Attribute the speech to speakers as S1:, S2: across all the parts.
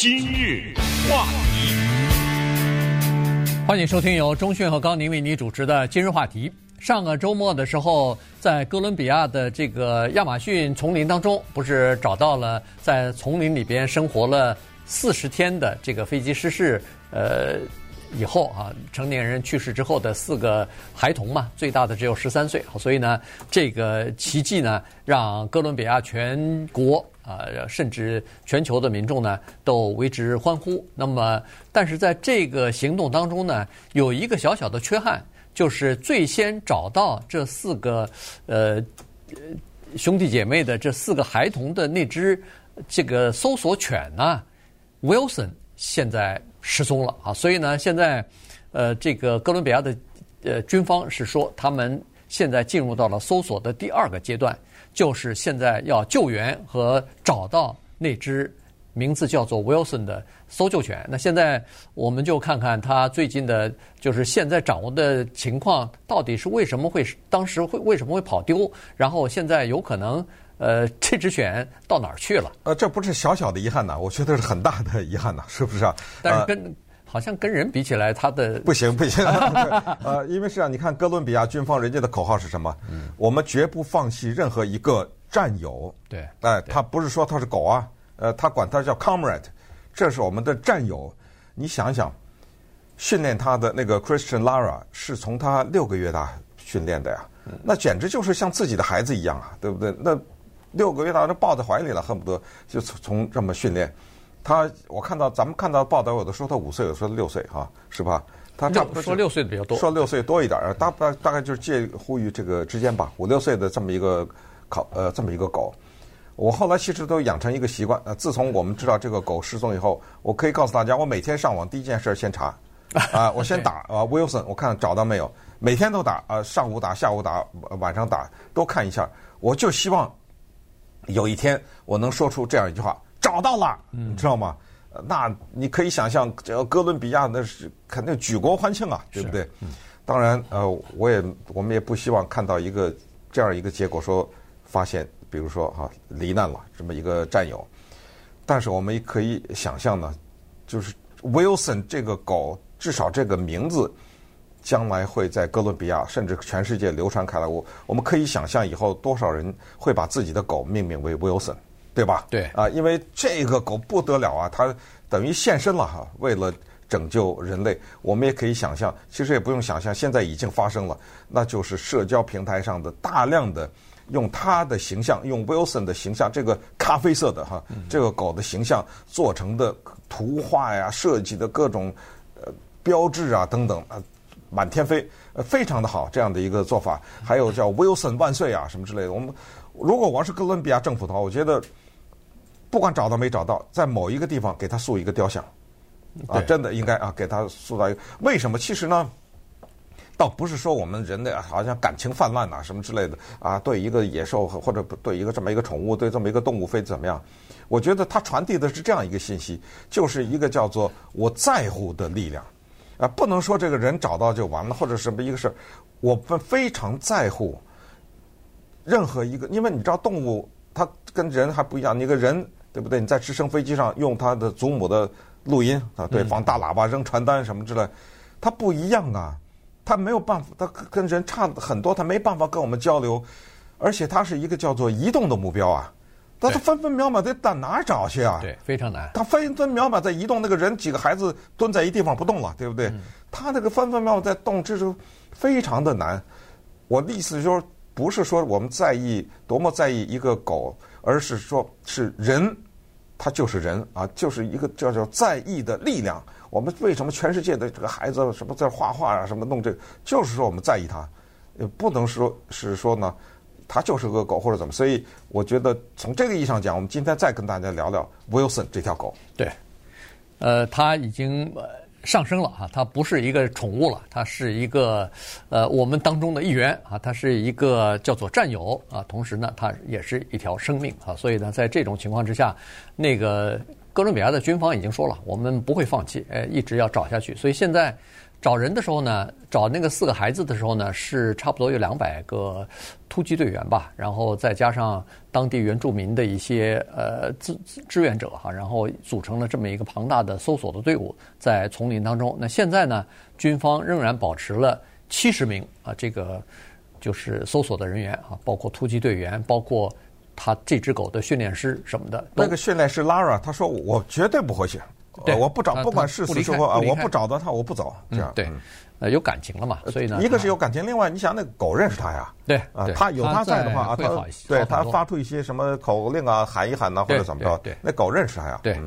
S1: 今日话题，
S2: 欢迎收听由钟讯和高宁为你主持的《今日话题》。上个周末的时候，在哥伦比亚的这个亚马逊丛林当中，不是找到了在丛林里边生活了四十天的这个飞机失事，呃。以后啊，成年人去世之后的四个孩童嘛，最大的只有十三岁，所以呢，这个奇迹呢，让哥伦比亚全国啊，甚至全球的民众呢，都为之欢呼。那么，但是在这个行动当中呢，有一个小小的缺憾，就是最先找到这四个呃兄弟姐妹的这四个孩童的那只这个搜索犬呢，Wilson 现在。失踪了啊！所以呢，现在，呃，这个哥伦比亚的呃军方是说，他们现在进入到了搜索的第二个阶段，就是现在要救援和找到那只名字叫做 Wilson 的搜救犬。那现在我们就看看他最近的，就是现在掌握的情况，到底是为什么会当时会为什么会跑丢，然后现在有可能。呃，这只犬到哪儿去了？
S3: 呃，这不是小小的遗憾呐，我觉得是很大的遗憾呐，是不是啊？
S2: 但是跟、呃、好像跟人比起来，他的
S3: 不行不行。呃，因为是啊，你看哥伦比亚军方人家的口号是什么？嗯，我们绝不放弃任何一个战友。
S2: 对，
S3: 哎、呃，他不是说他是狗啊，呃，他管他叫 comrade，这是我们的战友。你想想，训练他的那个 Christian Lara 是从他六个月大训练的呀，那简直就是像自己的孩子一样啊，对不对？那六个月大，都抱在怀里了，恨不得就从从这么训练。他，我看到咱们看到报道，有的说他五岁，有的说他六岁，哈，是吧？他差不多
S2: 说六岁的比较多，
S3: 说六岁多一点，大大大概就是介乎于这个之间吧，五六岁的这么一个考呃这么一个狗。我后来其实都养成一个习惯，呃，自从我们知道这个狗失踪以后，我可以告诉大家，我每天上网第一件事先查，啊，我先打啊 Wilson，我看找到没有，每天都打，啊，上午打，下午打，晚上打，都看一下，我就希望。有一天我能说出这样一句话，找到了，你知道吗？那你可以想象，这哥伦比亚那是肯定举国欢庆啊，对不对？当然，呃，我也我们也不希望看到一个这样一个结果，说发现，比如说哈罹难了这么一个战友。但是我们也可以想象呢，就是 Wilson 这个狗，至少这个名字。将来会在哥伦比亚甚至全世界流传开来。我我们可以想象以后多少人会把自己的狗命名为 Wilson，对吧？
S2: 对
S3: 啊，因为这个狗不得了啊，它等于献身了哈，为了拯救人类。我们也可以想象，其实也不用想象，现在已经发生了，那就是社交平台上的大量的用它的形象，用 Wilson 的形象，这个咖啡色的哈，这个狗的形象做成的图画呀，设计的各种呃标志啊等等啊。满天飞，呃，非常的好，这样的一个做法。还有叫 Wilson 万岁啊，什么之类的。我们如果我是哥伦比亚政府的话，我觉得不管找到没找到，在某一个地方给他塑一个雕像，啊，真的应该啊，给他塑造一个。为什么？其实呢，倒不是说我们人类啊，好像感情泛滥啊，什么之类的啊，对一个野兽或者对一个这么一个宠物，对这么一个动物非怎么样？我觉得它传递的是这样一个信息，就是一个叫做我在乎的力量。啊，不能说这个人找到就完了，或者什么一个事儿，我们非常在乎任何一个，因为你知道动物它跟人还不一样，你个人对不对？你在直升飞机上用他的祖母的录音啊，对，放大喇叭扔传单什么之类，他不一样啊，他没有办法，他跟人差很多，他没办法跟我们交流，而且他是一个叫做移动的目标啊。但他分分秒秒得到哪儿找去啊？
S2: 对，非常难。
S3: 他分分秒秒在移动，那个人几个孩子蹲在一地方不动了，对不对？嗯、他那个分分秒秒在动，这是非常的难。我的意思就是，不是说我们在意多么在意一个狗，而是说是人，他就是人啊，就是一个叫做在意的力量。我们为什么全世界的这个孩子什么在画画啊，什么弄这个，就是说我们在意他，也不能说是说呢。它就是个狗或者怎么，所以我觉得从这个意义上讲，我们今天再跟大家聊聊 Wilson 这条狗。
S2: 对，呃，它已经上升了啊，它不是一个宠物了，它是一个呃我们当中的一员啊，它是一个叫做战友啊，同时呢，它也是一条生命啊，所以呢，在这种情况之下，那个。哥伦比亚的军方已经说了，我们不会放弃，呃，一直要找下去。所以现在找人的时候呢，找那个四个孩子的时候呢，是差不多有两百个突击队员吧，然后再加上当地原住民的一些呃志志愿者哈，然后组成了这么一个庞大的搜索的队伍，在丛林当中。那现在呢，军方仍然保持了七十名啊，这个就是搜索的人员啊，包括突击队员，包括。他这只狗的训练师什么的，
S3: 那个训练师 Lara，他说我绝对不会去，
S2: 对，
S3: 我不找，不管是死是活啊，我不找到他，我不走，这样
S2: 对，呃，有感情了嘛，所以呢，
S3: 一个是有感情，另外你想那个狗认识他呀，
S2: 对
S3: 啊，他有他在的话啊，他对他发出一些什么口令啊，喊一喊呐，或者怎么着，
S2: 对，
S3: 那狗认识他呀，
S2: 对。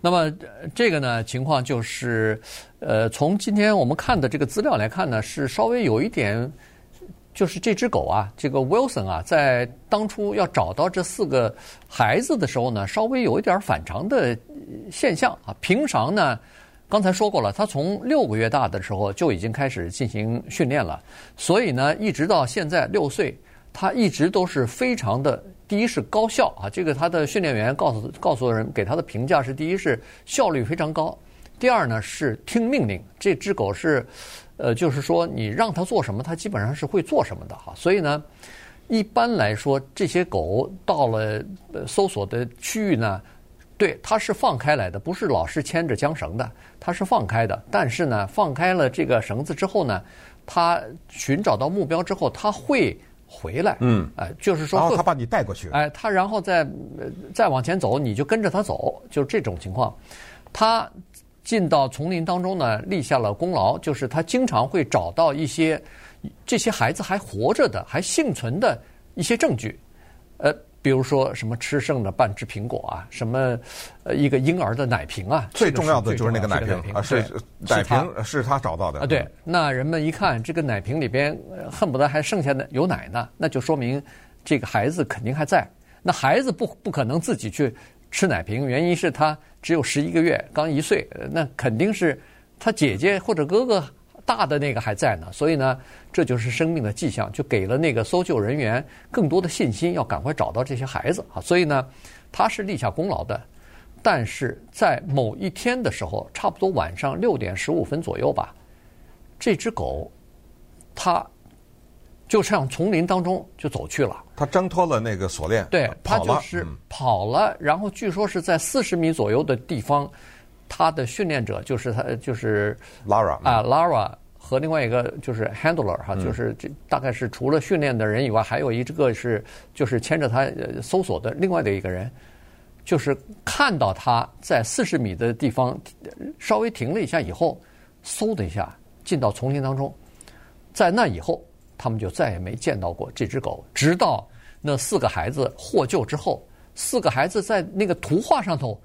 S2: 那么这个呢情况就是，呃，从今天我们看的这个资料来看呢，是稍微有一点。就是这只狗啊，这个 Wilson 啊，在当初要找到这四个孩子的时候呢，稍微有一点反常的现象啊。平常呢，刚才说过了，他从六个月大的时候就已经开始进行训练了，所以呢，一直到现在六岁，他一直都是非常的。第一是高效啊，这个他的训练员告诉告诉人给他的评价是：第一是效率非常高，第二呢是听命令。这只狗是。呃，就是说，你让它做什么，它基本上是会做什么的哈。所以呢，一般来说，这些狗到了搜索的区域呢，对，它是放开来的，不是老是牵着缰绳的，它是放开的。但是呢，放开了这个绳子之后呢，它寻找到目标之后，它会回来。嗯，哎，就是说，
S3: 然后它把你带过去。
S2: 哎，它然后再再往前走，你就跟着它走，就是这种情况。它。进到丛林当中呢，立下了功劳，就是他经常会找到一些这些孩子还活着的、还幸存的一些证据，呃，比如说什么吃剩的半只苹果啊，什么呃一个婴儿的奶瓶啊，
S3: 最重要的就是那个奶瓶啊，是奶瓶是他找到的
S2: 啊。对，那人们一看这个奶瓶里边恨不得还剩下的有奶呢，那就说明这个孩子肯定还在。那孩子不不可能自己去。吃奶瓶，原因是他只有十一个月，刚一岁，那肯定是他姐姐或者哥哥大的那个还在呢，所以呢，这就是生命的迹象，就给了那个搜救人员更多的信心，要赶快找到这些孩子啊。所以呢，他是立下功劳的。但是在某一天的时候，差不多晚上六点十五分左右吧，这只狗，它。就向丛林当中就走去了。
S3: 他挣脱了那个锁链，
S2: 对，他就是跑了。然后据说是在四十米左右的地方，他的训练者就是他就是
S3: Lara
S2: 啊，Lara 和另外一个就是 Handler 哈，就是这大概是除了训练的人以外，还有一个是就是牵着他搜索的另外的一个人，就是看到他在四十米的地方稍微停了一下以后，嗖的一下进到丛林当中，在那以后。他们就再也没见到过这只狗，直到那四个孩子获救之后，四个孩子在那个图画上头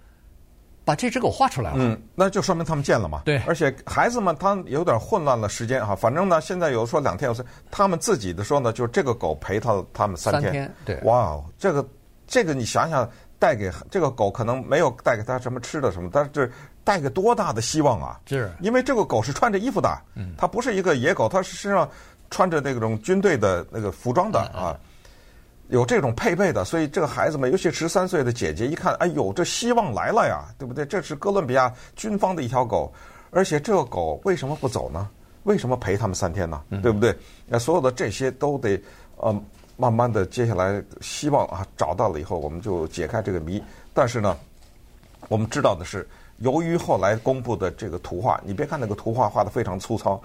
S2: 把这只狗画出来了。
S3: 嗯，那就说明他们见了嘛。
S2: 对，
S3: 而且孩子们他有点混乱了时间哈，反正呢，现在有说两天，有说他们自己的说呢，就是这个狗陪他他们三天。
S2: 三天，对。
S3: 哇，这个这个你想想，带给这个狗可能没有带给他什么吃的什么，但是这带给多大的希望啊！
S2: 是，
S3: 因为这个狗是穿着衣服的，嗯，它不是一个野狗，它是身上。穿着那种军队的那个服装的啊，有这种配备的，所以这个孩子们，尤其十三岁的姐姐一看，哎呦，这希望来了呀，对不对？这是哥伦比亚军方的一条狗，而且这个狗为什么不走呢？为什么陪他们三天呢？对不对？那所有的这些都得呃，慢慢的，接下来希望啊找到了以后，我们就解开这个谜。但是呢，我们知道的是，由于后来公布的这个图画，你别看那个图画画得非常粗糙。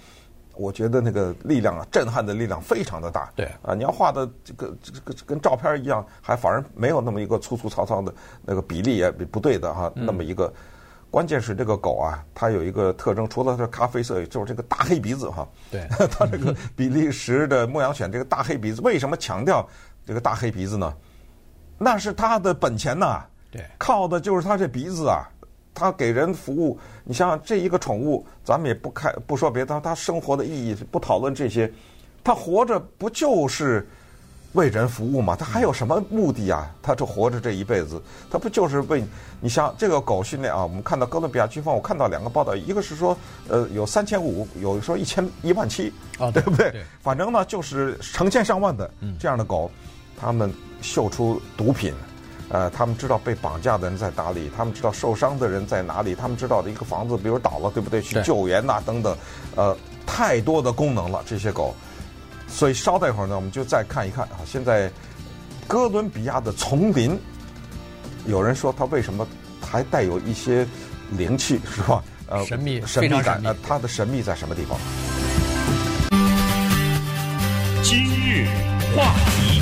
S3: 我觉得那个力量啊，震撼的力量非常的大。
S2: 对
S3: 啊，你要画的这个这个跟照片一样，还反而没有那么一个粗粗糙糙的那个比例也不对的哈。那么一个，关键是这个狗啊，它有一个特征，除了它咖啡色，就是这个大黑鼻子哈。
S2: 对，
S3: 它这个比利时的牧羊犬这个大黑鼻子，为什么强调这个大黑鼻子呢？那是它的本钱呐。
S2: 对，
S3: 靠的就是它这鼻子啊。他给人服务，你想想这一个宠物，咱们也不开不说别的，他生活的意义不讨论这些，他活着不就是为人服务吗？他还有什么目的啊？他这活着这一辈子，他不就是为你像这个狗训练啊？我们看到哥伦比亚军方，我看到两个报道，一个是说呃有三千五，有说一千一万七啊，对不对？反正呢就是成千上万的这样的狗，他们嗅出毒品。呃，他们知道被绑架的人在哪里，他们知道受伤的人在哪里，他们知道的一个房子比如倒了，对不对？去救援呐、啊、等等，呃，太多的功能了，这些狗。所以稍待一会儿呢，我们就再看一看啊，现在哥伦比亚的丛林，有人说它为什么还带有一些灵气，是吧？
S2: 呃，神秘，
S3: 神秘感，呃，它的神秘在什么地方？
S1: 今日话题，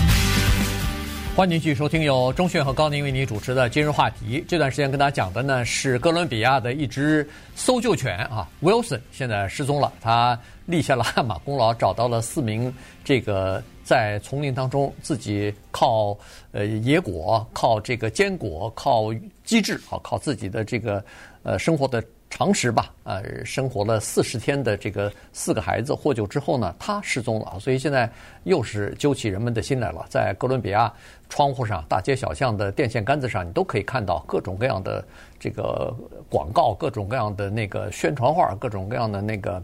S2: 欢迎继续收听由钟迅和高宁为你主持的今日话题。这段时间跟大家讲的呢是哥伦比亚的一只搜救犬啊，Wilson 现在失踪了。他立下了汗马功劳，找到了四名这个在丛林当中自己靠呃野果、靠这个坚果、靠机智啊，靠自己的这个呃生活的。常识吧，呃，生活了四十天的这个四个孩子获救之后呢，他失踪了，所以现在又是揪起人们的心来了。在哥伦比亚窗户上、大街小巷的电线杆子上，你都可以看到各种各样的这个广告，各种各样的那个宣传画，各种各样的那个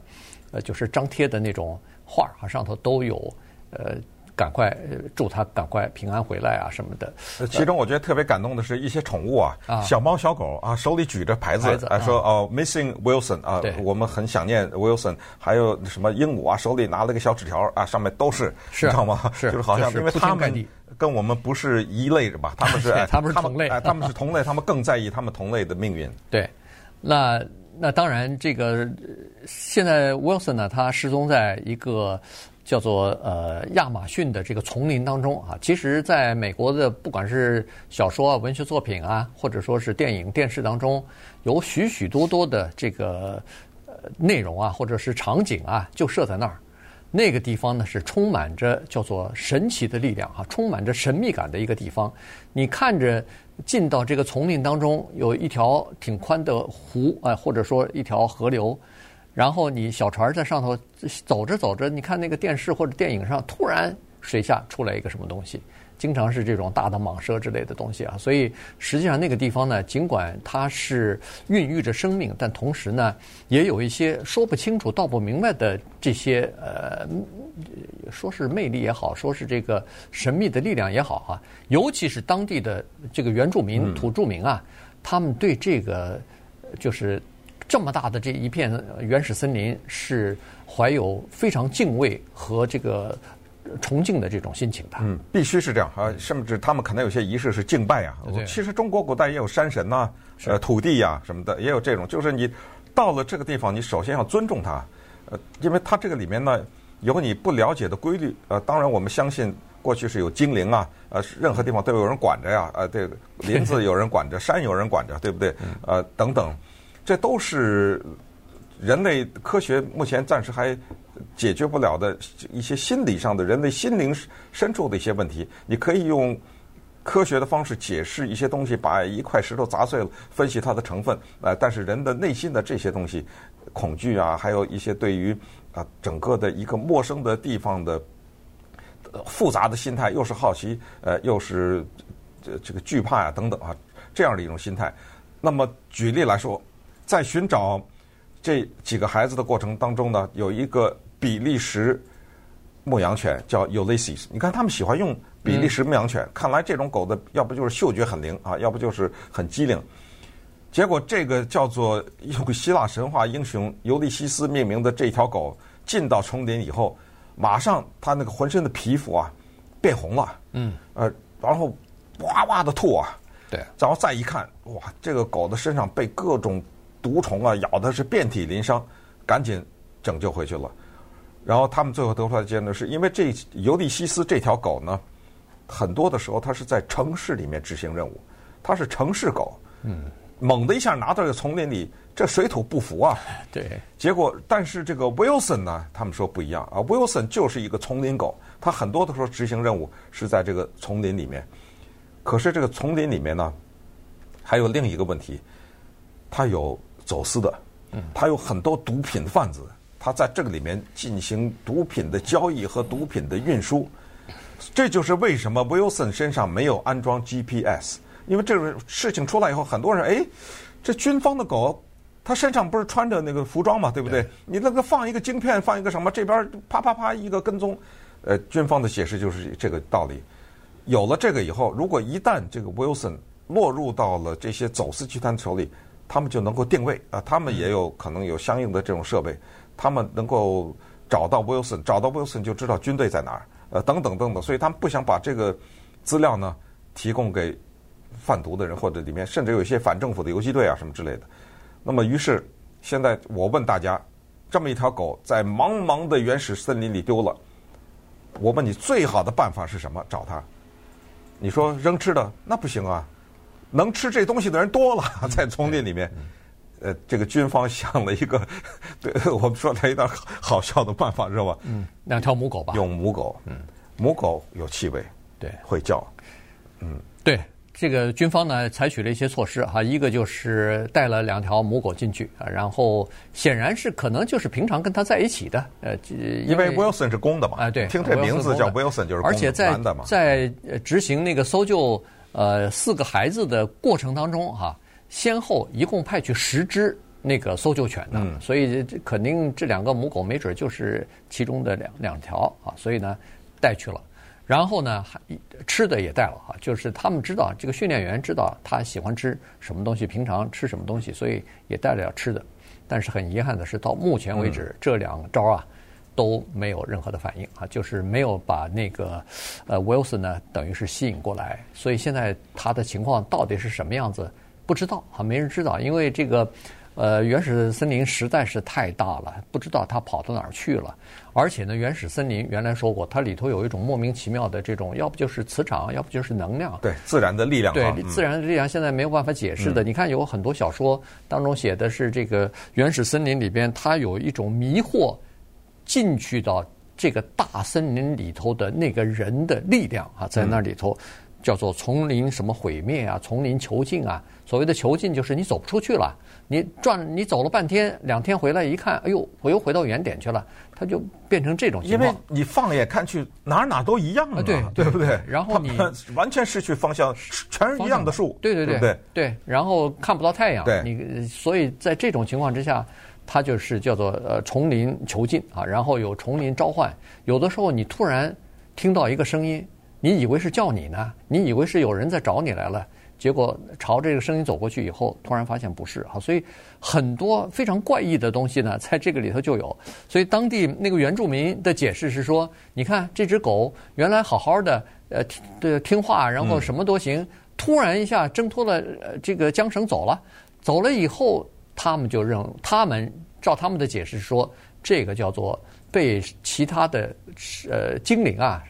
S2: 呃，就是张贴的那种画啊，上头都有呃。赶快祝他赶快平安回来啊什么的。
S3: 其中我觉得特别感动的是一些宠物啊，小猫小狗啊，手里举着牌子，啊说哦，Missing Wilson 啊，我们很想念 Wilson。还有什么鹦鹉啊，手里拿了个小纸条啊，上面都是，你知道吗？
S2: 是，
S3: 就是好像因为他们跟我们不是一类的吧？他们是，
S2: 他们是同类，
S3: 他们是同类，他们更在意他们同类的命运。
S2: 对，那那当然，这个现在 Wilson 呢，他失踪在一个。叫做呃亚马逊的这个丛林当中啊，其实在美国的不管是小说啊、文学作品啊，或者说是电影、电视当中，有许许多多的这个呃内容啊，或者是场景啊，就设在那儿。那个地方呢是充满着叫做神奇的力量啊，充满着神秘感的一个地方。你看着进到这个丛林当中，有一条挺宽的湖啊，或者说一条河流。然后你小船在上头走着走着，你看那个电视或者电影上，突然水下出来一个什么东西，经常是这种大的蟒蛇之类的东西啊。所以实际上那个地方呢，尽管它是孕育着生命，但同时呢，也有一些说不清楚、道不明白的这些呃，说是魅力也好，说是这个神秘的力量也好啊。尤其是当地的这个原住民、土著民啊，他们对这个就是。这么大的这一片原始森林，是怀有非常敬畏和这个崇敬的这种心情的。
S3: 嗯，必须是这样啊，甚至他们可能有些仪式是敬拜啊。其实中国古代也有山神呐、啊，呃，土地呀、啊、什么的，也有这种。就是你到了这个地方，你首先要尊重它，呃，因为它这个里面呢有你不了解的规律。呃，当然我们相信过去是有精灵啊，呃，任何地方都有人管着呀，呃，这个林子有人管着，山有人管着，对不对？呃，等等。这都是人类科学目前暂时还解决不了的一些心理上的人类心灵深处的一些问题。你可以用科学的方式解释一些东西，把一块石头砸碎了，分析它的成分。呃，但是人的内心的这些东西，恐惧啊，还有一些对于啊整个的一个陌生的地方的复杂的心态，又是好奇，呃，又是这这个惧怕呀、啊、等等啊，这样的一种心态。那么举例来说。在寻找这几个孩子的过程当中呢，有一个比利时牧羊犬叫 Ulysses。你看他们喜欢用比利时牧羊犬，看来这种狗的要不就是嗅觉很灵啊，要不就是很机灵。结果这个叫做用希腊神话英雄尤利西斯命名的这条狗进到丛林以后，马上它那个浑身的皮肤啊变红了，嗯，呃，然后哇哇的吐啊，
S2: 对，
S3: 然后再一看，哇，这个狗的身上被各种毒虫啊，咬的是遍体鳞伤，赶紧拯救回去了。然后他们最后得出来的结论是，因为这尤利西斯这条狗呢，很多的时候它是在城市里面执行任务，它是城市狗。嗯，猛的一下拿到这个丛林里，这水土不服啊。
S2: 对。
S3: 结果，但是这个 Wilson 呢，他们说不一样啊，Wilson 就是一个丛林狗，它很多的时候执行任务是在这个丛林里面。可是这个丛林里面呢，还有另一个问题，它有。走私的，他有很多毒品贩子，他在这个里面进行毒品的交易和毒品的运输，这就是为什么 Wilson 身上没有安装 GPS，因为这个事情出来以后，很多人哎，这军方的狗，他身上不是穿着那个服装嘛，对不对？你那个放一个晶片，放一个什么，这边啪啪啪一个跟踪，呃，军方的解释就是这个道理。有了这个以后，如果一旦这个 Wilson 落入到了这些走私集团手里，他们就能够定位啊，他们也有可能有相应的这种设备，他们能够找到 Wilson，找到 Wilson 就知道军队在哪儿，呃，等等等等，所以他们不想把这个资料呢提供给贩毒的人，或者里面甚至有一些反政府的游击队啊什么之类的。那么，于是现在我问大家，这么一条狗在茫茫的原始森林里丢了，我问你最好的办法是什么？找它？你说扔吃的那不行啊。能吃这东西的人多了，在丛林里面，呃，这个军方想了一个，对 我们说来一段好笑的办法，知道吧？
S2: 嗯，两条母狗吧。
S3: 用母狗，嗯，母狗有气味，
S2: 对，
S3: 会叫，嗯，
S2: 对，这个军方呢采取了一些措施哈，一个就是带了两条母狗进去啊，然后显然是可能就是平常跟他在一起的，呃，
S3: 因为 Wilson 是公的嘛，
S2: 啊，对，
S3: 听这名字叫 Wilson 就是公的，
S2: 而且在在执行那个搜救。呃，四个孩子的过程当中，哈，先后一共派去十只那个搜救犬的，嗯、所以这肯定这两个母狗没准就是其中的两两条啊，所以呢带去了，然后呢还吃的也带了哈，就是他们知道这个训练员知道他喜欢吃什么东西，平常吃什么东西，所以也带了点吃的，但是很遗憾的是，到目前为止、嗯、这两招啊。都没有任何的反应啊，就是没有把那个呃 Wilson 呢，等于是吸引过来，所以现在他的情况到底是什么样子，不知道啊，没人知道，因为这个呃原始森林实在是太大了，不知道他跑到哪儿去了。而且呢，原始森林原来说过，它里头有一种莫名其妙的这种，要不就是磁场，要不就是能量，
S3: 对自然的力量，
S2: 对自然的力量，现在没有办法解释的。嗯、你看，有很多小说当中写的是这个原始森林里边，它有一种迷惑。进去到这个大森林里头的那个人的力量啊，在那里头叫做丛林什么毁灭啊，丛林囚禁啊。所谓的囚禁就是你走不出去了，你转你走了半天，两天回来一看，哎呦，我又回到原点去了，它就变成这种情况。
S3: 因为你放眼看去，哪哪都一样啊，
S2: 对
S3: 对不对？
S2: 然后你
S3: 完全失去方向，全是一样的树，
S2: 对对对
S3: 对
S2: 对。然后看不到太阳，
S3: 对
S2: 你所以在这种情况之下。它就是叫做呃丛林囚禁啊，然后有丛林召唤，有的时候你突然听到一个声音，你以为是叫你呢，你以为是有人在找你来了，结果朝这个声音走过去以后，突然发现不是啊，所以很多非常怪异的东西呢，在这个里头就有。所以当地那个原住民的解释是说，你看这只狗原来好好的呃听听话，然后什么都行，突然一下挣脱了这个缰绳走了，走了以后。他们就认，他们照他们的解释说，这个叫做被其他的呃精灵啊，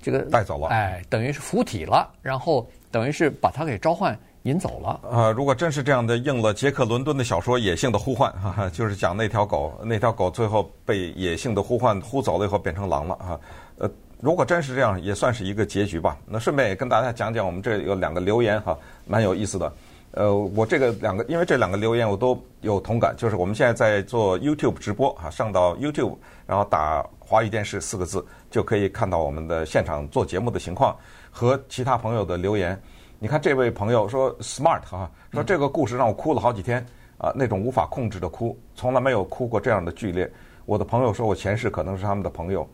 S2: 这个
S3: 带走了，
S2: 哎，等于是附体了，然后等于是把他给召唤引走了。
S3: 呃，如果真是这样的，应了杰克伦敦的小说《野性的呼唤》哈哈，就是讲那条狗，那条狗最后被野性的呼唤呼走了以后变成狼了哈。呃，如果真是这样，也算是一个结局吧。那顺便也跟大家讲讲，我们这有两个留言哈，蛮有意思的。呃，我这个两个，因为这两个留言我都有同感，就是我们现在在做 YouTube 直播啊，上到 YouTube，然后打华语电视四个字，就可以看到我们的现场做节目的情况和其他朋友的留言。你看这位朋友说 Smart 哈，说这个故事让我哭了好几天啊，那种无法控制的哭，从来没有哭过这样的剧烈。我的朋友说我前世可能是他们的朋友。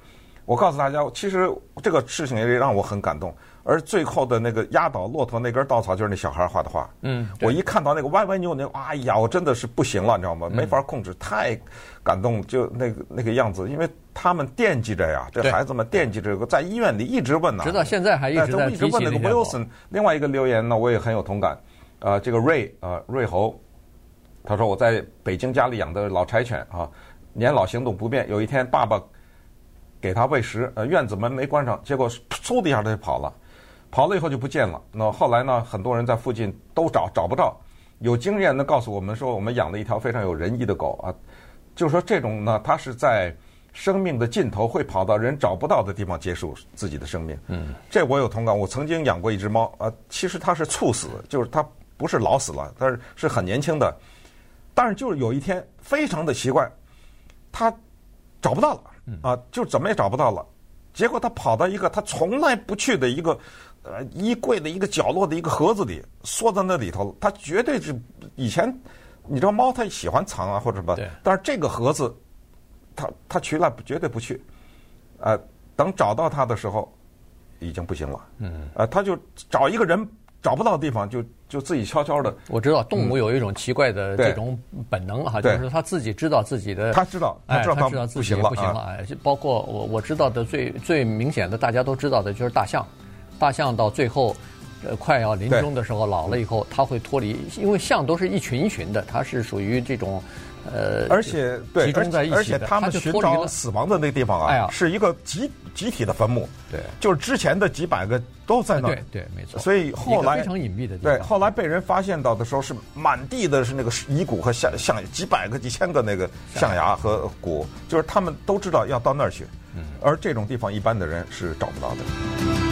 S3: 我告诉大家，其实这个事情也让我很感动。而最后的那个压倒骆驼那根稻草，就是那小孩画的画。
S2: 嗯，
S3: 我一看到那个歪歪扭扭，哎呀，我真的是不行了，你知道吗？没法控制，太感动，就那个那个样子，因为他们惦记着呀，这孩子们惦记着，在医院里一直问呢，
S2: 直到现在还一直在
S3: 一直问那个 Wilson。另外一个留言呢，我也很有同感。呃，这个瑞呃瑞猴，他说我在北京家里养的老柴犬啊，年老行动不便，有一天爸爸给他喂食，呃，院子门没关上，结果嗖的一下他就跑了。跑了以后就不见了。那后来呢？很多人在附近都找找不到。有经验的告诉我们说，我们养了一条非常有仁义的狗啊。就是说这种呢，它是在生命的尽头会跑到人找不到的地方结束自己的生命。
S2: 嗯，
S3: 这我有同感。我曾经养过一只猫啊，其实它是猝死，就是它不是老死了，但是是很年轻的。但是就是有一天非常的奇怪，它找不到了啊，就怎么也找不到了。结果它跑到一个它从来不去的一个。呃，衣柜的一个角落的一个盒子里，缩在那里头，它绝对是以前，你知道猫它喜欢藏啊或者什
S2: 么，
S3: 但是这个盒子，它它去了绝对不去，呃，等找到它的时候，已经不行了。嗯，呃，他就找一个人找不到的地方，就就自己悄悄的。
S2: 我知道动物有一种奇怪的这种本能哈，就是他自己知道自己的，
S3: 他知道，他知道他
S2: 知道自己不行了。哎，包括我我知道的最最明显的，大家都知道的就是大象，大象到最后。呃，快要临终的时候，老了以后，它会脱离，因为象都是一群一群的，它是属于这种，呃，
S3: 而且对，
S2: 集中在一起的，
S3: 而且他们寻找死亡的那个地方啊，
S2: 哎，
S3: 是一个集集体的坟墓，
S2: 对，
S3: 就是之前的几百个都在那儿，
S2: 对对，没错。
S3: 所以后来
S2: 非常隐蔽的地方，
S3: 对，后来被人发现到的时候，是满地的是那个遗骨和象象，几百个、几千个那个象牙和骨，就是他们都知道要到那儿去，嗯，而这种地方一般的人是找不到的。